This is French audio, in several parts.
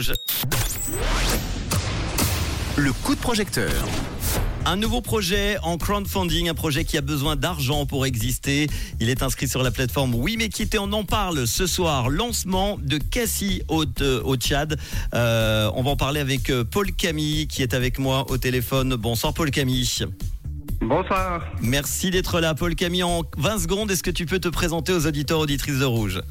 Rouge. Le coup de projecteur. Un nouveau projet en crowdfunding, un projet qui a besoin d'argent pour exister. Il est inscrit sur la plateforme Oui mais on en parle ce soir. Lancement de Cassie au, au Tchad. Euh, on va en parler avec euh, Paul Camille qui est avec moi au téléphone. Bonsoir Paul Camille. Bonsoir. Merci d'être là Paul Camille. En 20 secondes, est-ce que tu peux te présenter aux auditeurs auditrices de Rouge?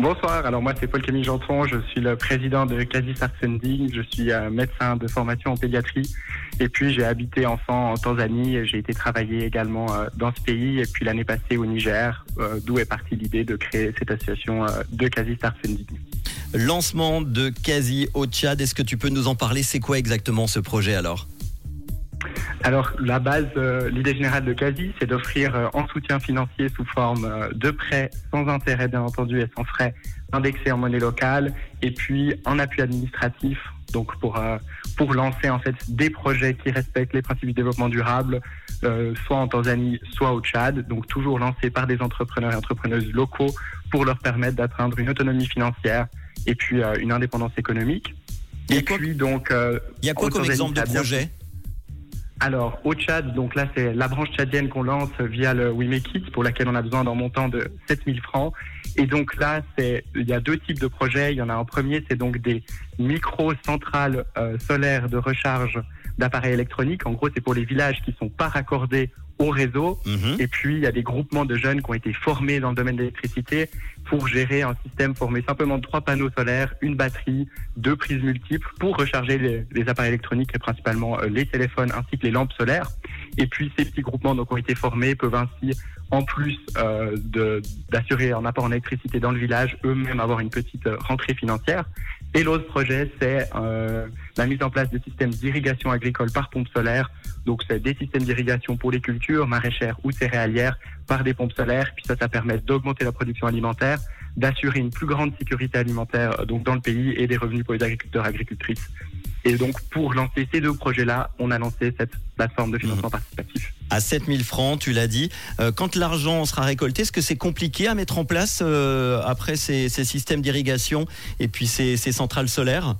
Bonsoir, alors moi c'est Paul Camille Janton, je suis le président de Quasi Sending, je suis euh, médecin de formation en pédiatrie. Et puis j'ai habité enfant en Tanzanie j'ai été travailler également euh, dans ce pays. Et puis l'année passée au Niger, euh, d'où est partie l'idée de créer cette association de Quasi Sending. Lancement de Quasi au Tchad, est-ce que tu peux nous en parler? C'est quoi exactement ce projet alors? Alors, la base, euh, l'idée générale de Quasi, c'est d'offrir euh, en soutien financier sous forme euh, de prêts sans intérêt, bien entendu, et sans frais, indexés en monnaie locale, et puis en appui administratif, donc pour pour lancer en fait des projets qui respectent les principes du développement durable, soit en Tanzanie, soit au Tchad, donc toujours lancés par des entrepreneurs et entrepreneuses locaux pour leur permettre d'atteindre une autonomie financière et puis une indépendance économique. Et, puis donc, il y a quoi comme exemple de projet alors, au Tchad, donc là, c'est la branche tchadienne qu'on lance via le We pour laquelle on a besoin d'un montant de 7000 francs. Et donc là, c'est, il y a deux types de projets. Il y en a un premier, c'est donc des micro-centrales euh, solaires de recharge d'appareils électroniques. En gros, c'est pour les villages qui sont pas raccordés au réseau. Mhm. Et puis, il y a des groupements de jeunes qui ont été formés dans le domaine de l'électricité pour gérer un système formé simplement de trois panneaux solaires, une batterie, deux prises multiples pour recharger les, appareils électroniques et principalement euh, les téléphones ainsi que les lampes solaires. Et puis ces petits groupements donc ont été formés peuvent ainsi en plus euh, d'assurer un apport en électricité dans le village, eux-mêmes avoir une petite euh, rentrée financière. Et l'autre projet, c'est euh, la mise en place de systèmes d'irrigation agricole par pompe solaire. Donc, c'est des systèmes d'irrigation pour les cultures maraîchères ou céréalières par des pompes solaires. Puis ça, ça permet d'augmenter la production alimentaire, d'assurer une plus grande sécurité alimentaire donc dans le pays et des revenus pour les agriculteurs agricultrices. Et donc, pour lancer ces deux projets-là, on a lancé cette plateforme de financement mmh. participatif. À 7000 francs, tu l'as dit. Euh, quand l'argent sera récolté, est-ce que c'est compliqué à mettre en place euh, après ces, systèmes d'irrigation et puis ces, centrales solaires?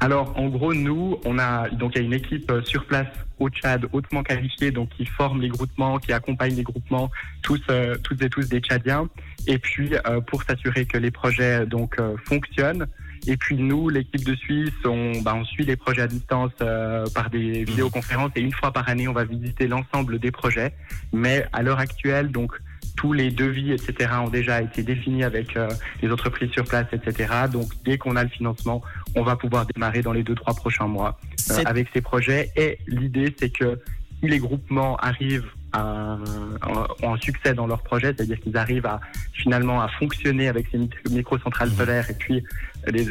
Alors, en gros, nous, on a donc il y a une équipe euh, sur place au Tchad hautement qualifiée, donc qui forme les groupements, qui accompagne les groupements, tous, toutes et tous des Tchadiens. Et puis, pour s'assurer que les projets donc fonctionnent, et puis nous, l'équipe de Suisse, on, bah, on suit les projets à distance euh, par des mhm. vidéoconférences et une fois par année, on va visiter l'ensemble des projets. Mais à l'heure actuelle, donc tous les devis, etc., ont déjà été définis avec euh, les entreprises sur place, etc. Donc dès qu'on a le financement, on va pouvoir démarrer dans les deux trois prochains mois euh, avec ces projets. Et l'idée, c'est que si les groupements arrivent à, ont un succès dans leur projet, c'est-à-dire qu'ils arrivent à finalement à fonctionner avec ces micro-centrales mhm. solaires et puis les,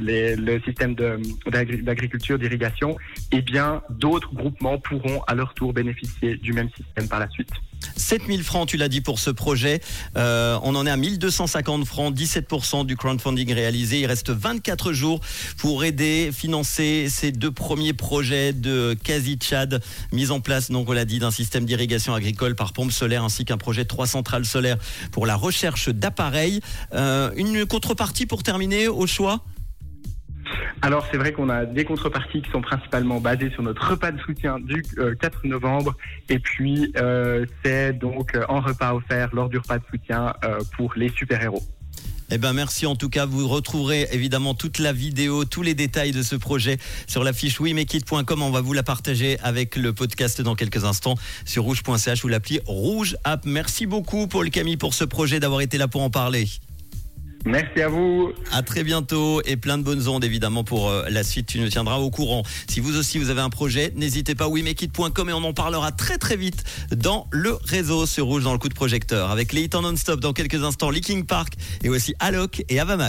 les, le système d'agriculture, d'irrigation, eh bien d'autres groupements pourront à leur tour bénéficier du même système par la suite. 7000 francs, tu l'as dit, pour ce projet. Euh, on en est à 1250 francs, 17% du crowdfunding réalisé. Il reste 24 jours pour aider, financer ces deux premiers projets de Quasi Tchad, mise en place, donc on l'a dit, d'un système d'irrigation agricole par pompe solaire ainsi qu'un projet trois centrales solaires pour la recherche d'appareils. Euh, une contrepartie pour terminer au choix alors c'est vrai qu'on a des contreparties qui sont principalement basées sur notre repas de soutien du 4 euh, novembre et puis euh, c'est donc un euh, repas offert lors du repas de soutien pour les super-héros. Eh ben merci en tout cas. Vous retrouverez évidemment toute la vidéo, tous les détails de ce projet sur la fiche wimekit.com. On va vous la partager avec le podcast dans quelques instants sur rouge.ch ou l'appli Rouge App. Merci beaucoup Paul Camille pour ce projet d'avoir été là pour en parler. Merci à vous. À très bientôt et plein de bonnes ondes évidemment pour euh, la suite. Tu nous tiendras au courant. Si vous aussi vous avez un projet, n'hésitez pas wimekit.com et on en parlera très très vite dans le réseau sur Rouge dans le coup de projecteur avec les hits en non-stop dans quelques instants, Leaking Park et aussi Alok et Avama.